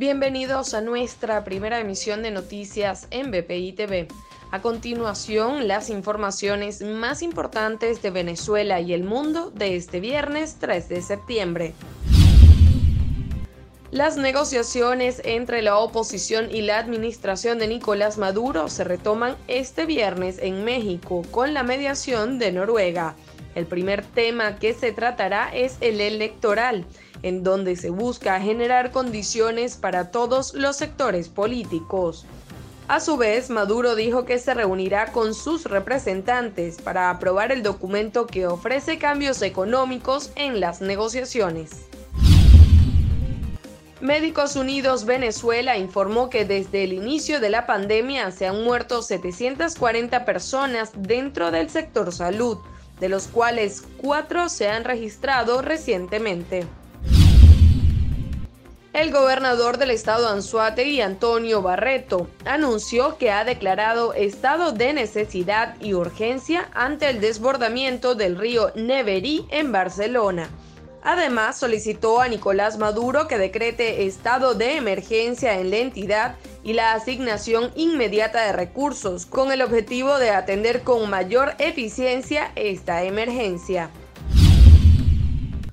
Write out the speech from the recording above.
Bienvenidos a nuestra primera emisión de noticias en BPI TV. A continuación, las informaciones más importantes de Venezuela y el mundo de este viernes 3 de septiembre. Las negociaciones entre la oposición y la administración de Nicolás Maduro se retoman este viernes en México con la mediación de Noruega. El primer tema que se tratará es el electoral en donde se busca generar condiciones para todos los sectores políticos. A su vez, Maduro dijo que se reunirá con sus representantes para aprobar el documento que ofrece cambios económicos en las negociaciones. Médicos Unidos Venezuela informó que desde el inicio de la pandemia se han muerto 740 personas dentro del sector salud, de los cuales cuatro se han registrado recientemente. El gobernador del estado Anzuategui, Antonio Barreto, anunció que ha declarado estado de necesidad y urgencia ante el desbordamiento del río Neverí en Barcelona. Además, solicitó a Nicolás Maduro que decrete estado de emergencia en la entidad y la asignación inmediata de recursos, con el objetivo de atender con mayor eficiencia esta emergencia.